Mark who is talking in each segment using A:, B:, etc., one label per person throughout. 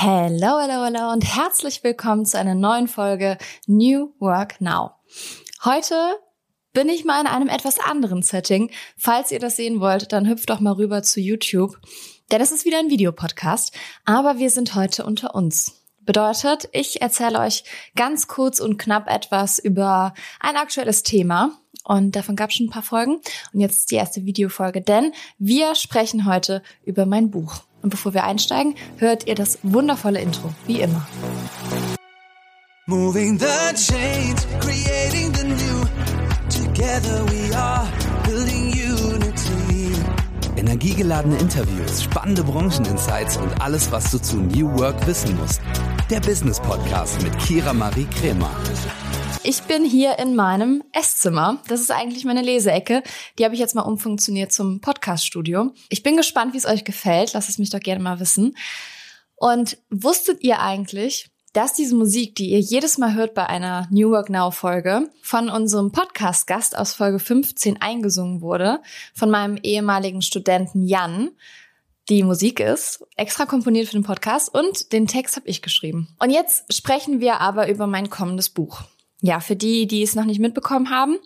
A: Hello, hello, hello und herzlich willkommen zu einer neuen Folge New Work Now. Heute bin ich mal in einem etwas anderen Setting. Falls ihr das sehen wollt, dann hüpft doch mal rüber zu YouTube, denn es ist wieder ein Videopodcast, aber wir sind heute unter uns. Bedeutet, ich erzähle euch ganz kurz und knapp etwas über ein aktuelles Thema. Und davon gab es schon ein paar Folgen. Und jetzt ist die erste Videofolge, denn wir sprechen heute über mein Buch. Und bevor wir einsteigen, hört ihr das wundervolle Intro, wie immer. Moving the chains, creating the new. Together we are building unity. Energiegeladene Interviews, spannende Brancheninsights und alles, was du zu New Work wissen musst. Der Business Podcast mit Kira Marie Kremer. Ich bin hier in meinem Esszimmer. Das ist eigentlich meine Leseecke. Die habe ich jetzt mal umfunktioniert zum Podcaststudio. Ich bin gespannt, wie es euch gefällt. Lasst es mich doch gerne mal wissen. Und wusstet ihr eigentlich, dass diese Musik, die ihr jedes Mal hört bei einer New Work Now Folge, von unserem Podcast-Gast aus Folge 15 eingesungen wurde, von meinem ehemaligen Studenten Jan. Die Musik ist extra komponiert für den Podcast und den Text habe ich geschrieben. Und jetzt sprechen wir aber über mein kommendes Buch. Ja, für die, die es noch nicht mitbekommen haben,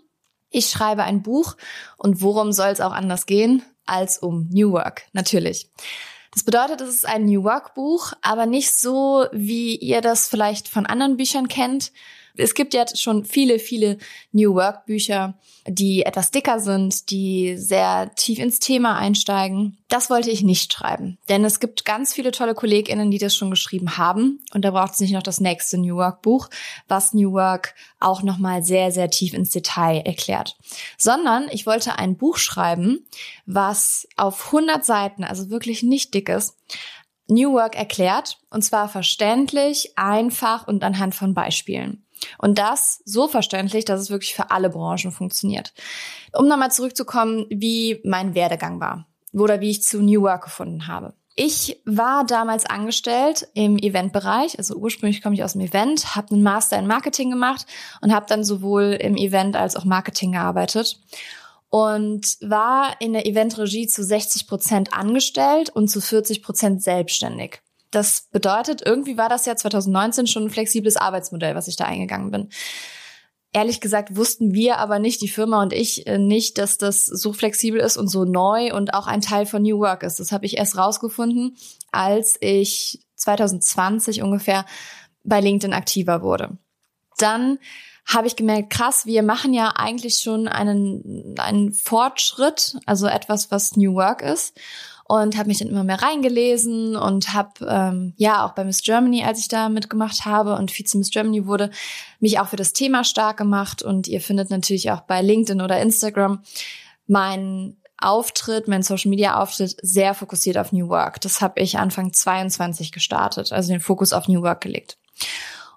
A: ich schreibe ein Buch und worum soll es auch anders gehen als um New Work, natürlich. Das bedeutet, es ist ein New Work Buch, aber nicht so, wie ihr das vielleicht von anderen Büchern kennt, es gibt ja schon viele, viele New Work Bücher, die etwas dicker sind, die sehr tief ins Thema einsteigen. Das wollte ich nicht schreiben, denn es gibt ganz viele tolle KollegInnen, die das schon geschrieben haben und da braucht es nicht noch das nächste New Work Buch, was New Work auch nochmal sehr, sehr tief ins Detail erklärt. Sondern ich wollte ein Buch schreiben, was auf 100 Seiten, also wirklich nicht dick ist, New Work erklärt, und zwar verständlich, einfach und anhand von Beispielen. Und das so verständlich, dass es wirklich für alle Branchen funktioniert. Um nochmal zurückzukommen, wie mein Werdegang war oder wie ich zu New Work gefunden habe. Ich war damals angestellt im Eventbereich, also ursprünglich komme ich aus dem Event, habe einen Master in Marketing gemacht und habe dann sowohl im Event als auch Marketing gearbeitet und war in der Eventregie zu 60 Prozent angestellt und zu 40 Prozent selbstständig. Das bedeutet, irgendwie war das ja 2019 schon ein flexibles Arbeitsmodell, was ich da eingegangen bin. Ehrlich gesagt wussten wir aber nicht, die Firma und ich äh, nicht, dass das so flexibel ist und so neu und auch ein Teil von New Work ist. Das habe ich erst rausgefunden, als ich 2020 ungefähr bei LinkedIn aktiver wurde. Dann habe ich gemerkt, krass, wir machen ja eigentlich schon einen, einen Fortschritt, also etwas, was New Work ist und habe mich dann immer mehr reingelesen und habe ähm, ja auch bei Miss Germany, als ich da mitgemacht habe und Vize Miss Germany wurde, mich auch für das Thema stark gemacht und ihr findet natürlich auch bei LinkedIn oder Instagram meinen Auftritt, mein Social Media Auftritt sehr fokussiert auf New Work. Das habe ich Anfang 22 gestartet, also den Fokus auf New Work gelegt.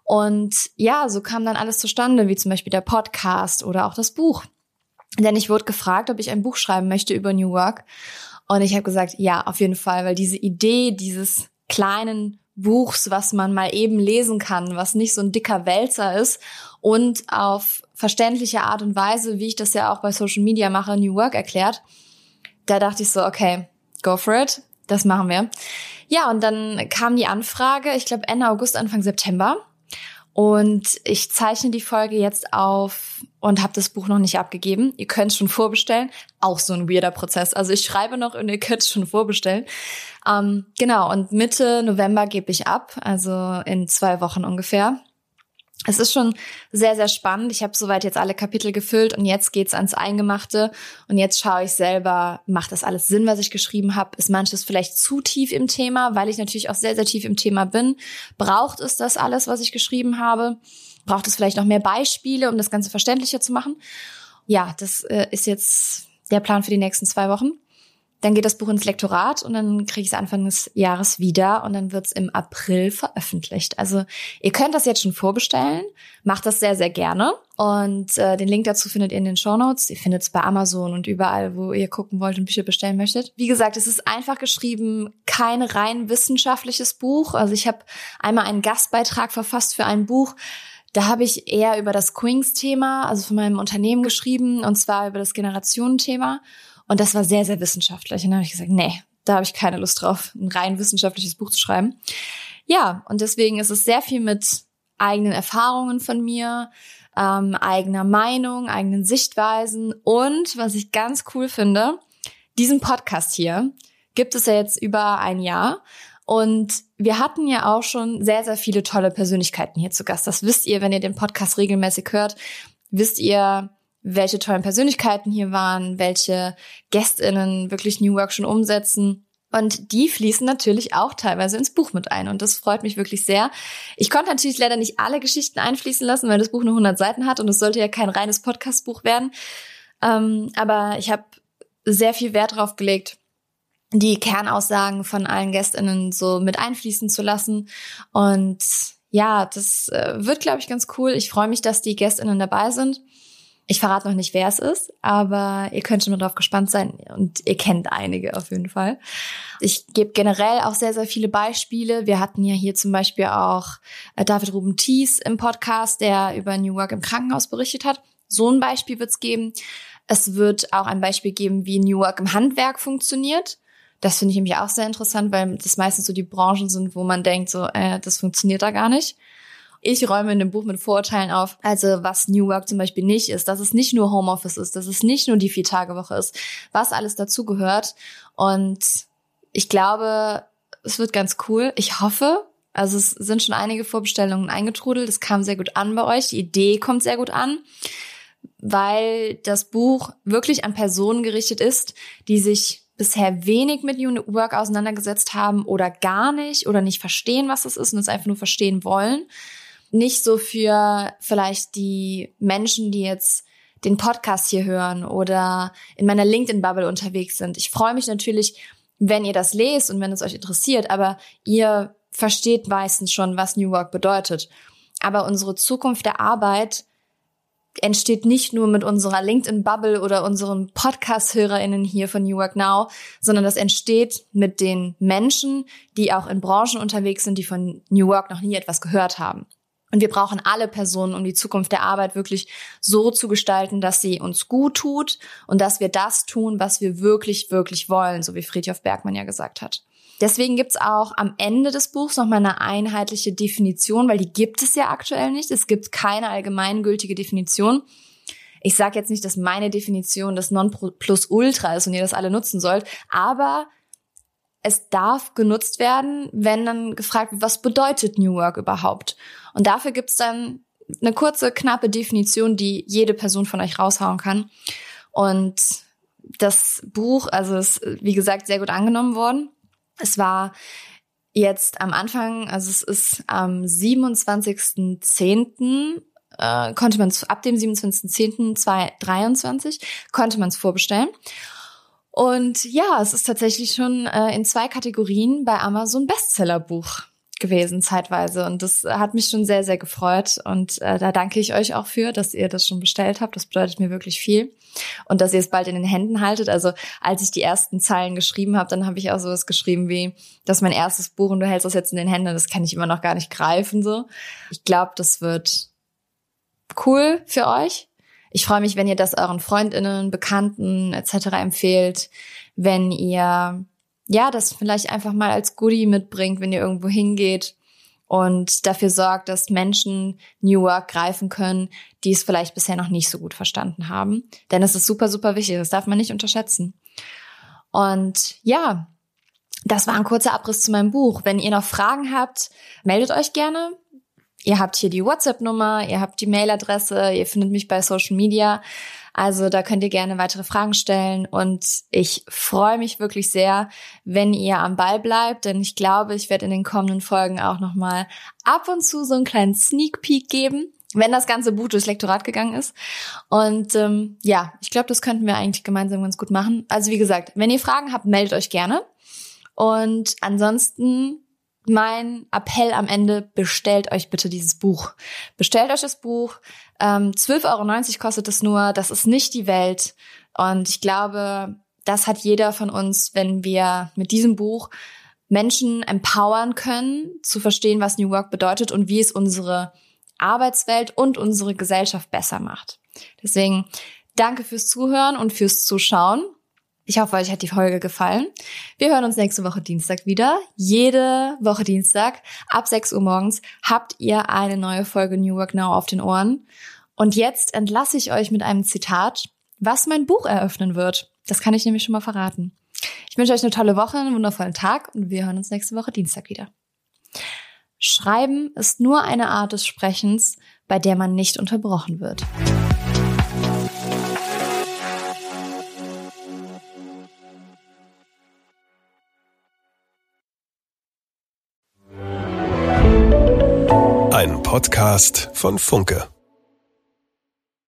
A: Und ja, so kam dann alles zustande, wie zum Beispiel der Podcast oder auch das Buch. Denn ich wurde gefragt, ob ich ein Buch schreiben möchte über New Work. Und ich habe gesagt, ja, auf jeden Fall, weil diese Idee dieses kleinen Buchs, was man mal eben lesen kann, was nicht so ein dicker Wälzer ist und auf verständliche Art und Weise, wie ich das ja auch bei Social Media mache, New Work erklärt, da dachte ich so, okay, go for it, das machen wir. Ja, und dann kam die Anfrage, ich glaube Ende August, Anfang September. Und ich zeichne die Folge jetzt auf und habe das Buch noch nicht abgegeben. Ihr könnt schon vorbestellen. Auch so ein weirder Prozess. Also ich schreibe noch und ihr könnt schon vorbestellen. Ähm, genau, und Mitte November gebe ich ab, also in zwei Wochen ungefähr es ist schon sehr, sehr spannend. Ich habe soweit jetzt alle Kapitel gefüllt und jetzt geht's ans Eingemachte. Und jetzt schaue ich selber, macht das alles Sinn, was ich geschrieben habe? Ist manches vielleicht zu tief im Thema, weil ich natürlich auch sehr, sehr tief im Thema bin? Braucht es das alles, was ich geschrieben habe? Braucht es vielleicht noch mehr Beispiele, um das Ganze verständlicher zu machen? Ja, das äh, ist jetzt der Plan für die nächsten zwei Wochen. Dann geht das Buch ins Lektorat und dann kriege ich es Anfang des Jahres wieder und dann wird es im April veröffentlicht. Also ihr könnt das jetzt schon vorbestellen, macht das sehr, sehr gerne. Und äh, den Link dazu findet ihr in den Show Notes. Ihr findet es bei Amazon und überall, wo ihr gucken wollt und Bücher bestellen möchtet. Wie gesagt, es ist einfach geschrieben, kein rein wissenschaftliches Buch. Also ich habe einmal einen Gastbeitrag verfasst für ein Buch, da habe ich eher über das Queens-Thema, also von meinem Unternehmen geschrieben, und zwar über das Generationenthema. Und das war sehr, sehr wissenschaftlich. Und dann habe ich gesagt, nee, da habe ich keine Lust drauf, ein rein wissenschaftliches Buch zu schreiben. Ja, und deswegen ist es sehr viel mit eigenen Erfahrungen von mir, ähm, eigener Meinung, eigenen Sichtweisen und was ich ganz cool finde, diesen Podcast hier gibt es ja jetzt über ein Jahr und wir hatten ja auch schon sehr, sehr viele tolle Persönlichkeiten hier zu Gast. Das wisst ihr, wenn ihr den Podcast regelmäßig hört, wisst ihr, welche tollen Persönlichkeiten hier waren, welche GästInnen wirklich New Work schon umsetzen. Und die fließen natürlich auch teilweise ins Buch mit ein. Und das freut mich wirklich sehr. Ich konnte natürlich leider nicht alle Geschichten einfließen lassen, weil das Buch nur 100 Seiten hat und es sollte ja kein reines Podcast-Buch werden. Ähm, aber ich habe sehr viel Wert darauf gelegt, die Kernaussagen von allen GästInnen so mit einfließen zu lassen. Und ja, das äh, wird, glaube ich, ganz cool. Ich freue mich, dass die GästInnen dabei sind. Ich verrate noch nicht, wer es ist, aber ihr könnt schon mal drauf gespannt sein und ihr kennt einige auf jeden Fall. Ich gebe generell auch sehr, sehr viele Beispiele. Wir hatten ja hier zum Beispiel auch äh, David Ruben Thies im Podcast, der über New Work im Krankenhaus berichtet hat. So ein Beispiel wird es geben. Es wird auch ein Beispiel geben, wie New Work im Handwerk funktioniert. Das finde ich nämlich auch sehr interessant, weil das meistens so die Branchen sind, wo man denkt, so, äh, das funktioniert da gar nicht. Ich räume in dem Buch mit Vorurteilen auf. Also was New Work zum Beispiel nicht ist, dass es nicht nur Homeoffice ist, dass es nicht nur die Vier-Tage-Woche ist, was alles dazugehört. Und ich glaube, es wird ganz cool. Ich hoffe, also es sind schon einige Vorbestellungen eingetrudelt. Es kam sehr gut an bei euch. Die Idee kommt sehr gut an, weil das Buch wirklich an Personen gerichtet ist, die sich bisher wenig mit New Work auseinandergesetzt haben oder gar nicht oder nicht verstehen, was es ist und es einfach nur verstehen wollen. Nicht so für vielleicht die Menschen, die jetzt den Podcast hier hören oder in meiner LinkedIn-Bubble unterwegs sind. Ich freue mich natürlich, wenn ihr das lest und wenn es euch interessiert, aber ihr versteht meistens schon, was New Work bedeutet. Aber unsere Zukunft der Arbeit entsteht nicht nur mit unserer LinkedIn-Bubble oder unseren Podcast-HörerInnen hier von New Work Now, sondern das entsteht mit den Menschen, die auch in Branchen unterwegs sind, die von New Work noch nie etwas gehört haben. Und wir brauchen alle Personen, um die Zukunft der Arbeit wirklich so zu gestalten, dass sie uns gut tut und dass wir das tun, was wir wirklich, wirklich wollen, so wie Friedhof Bergmann ja gesagt hat. Deswegen gibt's auch am Ende des Buchs nochmal eine einheitliche Definition, weil die gibt es ja aktuell nicht. Es gibt keine allgemeingültige Definition. Ich sage jetzt nicht, dass meine Definition das Nonplusultra ist und ihr das alle nutzen sollt, aber es darf genutzt werden, wenn dann gefragt wird, was bedeutet New Work überhaupt? Und dafür gibt's dann eine kurze, knappe Definition, die jede Person von euch raushauen kann. Und das Buch, also ist, wie gesagt, sehr gut angenommen worden. Es war jetzt am Anfang, also es ist am 27.10. Äh, konnte man ab dem 27.10.2023 konnte man es vorbestellen. Und ja, es ist tatsächlich schon äh, in zwei Kategorien bei Amazon Bestsellerbuch gewesen zeitweise und das hat mich schon sehr sehr gefreut und äh, da danke ich euch auch für, dass ihr das schon bestellt habt. Das bedeutet mir wirklich viel und dass ihr es bald in den Händen haltet. Also als ich die ersten Zeilen geschrieben habe, dann habe ich auch sowas geschrieben wie, dass mein erstes Buch und du hältst das jetzt in den Händen. Das kann ich immer noch gar nicht greifen so. Ich glaube, das wird cool für euch. Ich freue mich, wenn ihr das euren Freundinnen, Bekannten etc. empfehlt, wenn ihr ja, das vielleicht einfach mal als Goodie mitbringt, wenn ihr irgendwo hingeht und dafür sorgt, dass Menschen New Work greifen können, die es vielleicht bisher noch nicht so gut verstanden haben. Denn es ist super, super wichtig. Das darf man nicht unterschätzen. Und ja, das war ein kurzer Abriss zu meinem Buch. Wenn ihr noch Fragen habt, meldet euch gerne. Ihr habt hier die WhatsApp-Nummer, ihr habt die Mailadresse, ihr findet mich bei Social Media. Also da könnt ihr gerne weitere Fragen stellen und ich freue mich wirklich sehr, wenn ihr am Ball bleibt, denn ich glaube, ich werde in den kommenden Folgen auch noch mal ab und zu so einen kleinen Sneak Peek geben, wenn das ganze Buch durchs Lektorat gegangen ist. Und ähm, ja, ich glaube, das könnten wir eigentlich gemeinsam ganz gut machen. Also wie gesagt, wenn ihr Fragen habt, meldet euch gerne. Und ansonsten mein Appell am Ende, bestellt euch bitte dieses Buch. Bestellt euch das Buch. Ähm, 12,90 Euro kostet es nur. Das ist nicht die Welt. Und ich glaube, das hat jeder von uns, wenn wir mit diesem Buch Menschen empowern können, zu verstehen, was New Work bedeutet und wie es unsere Arbeitswelt und unsere Gesellschaft besser macht. Deswegen danke fürs Zuhören und fürs Zuschauen. Ich hoffe, euch hat die Folge gefallen. Wir hören uns nächste Woche Dienstag wieder. Jede Woche Dienstag ab 6 Uhr morgens habt ihr eine neue Folge New Work Now auf den Ohren. Und jetzt entlasse ich euch mit einem Zitat, was mein Buch eröffnen wird. Das kann ich nämlich schon mal verraten. Ich wünsche euch eine tolle Woche, einen wundervollen Tag und wir hören uns nächste Woche Dienstag wieder. Schreiben ist nur eine Art des Sprechens, bei der man nicht unterbrochen wird.
B: Podcast von Funke.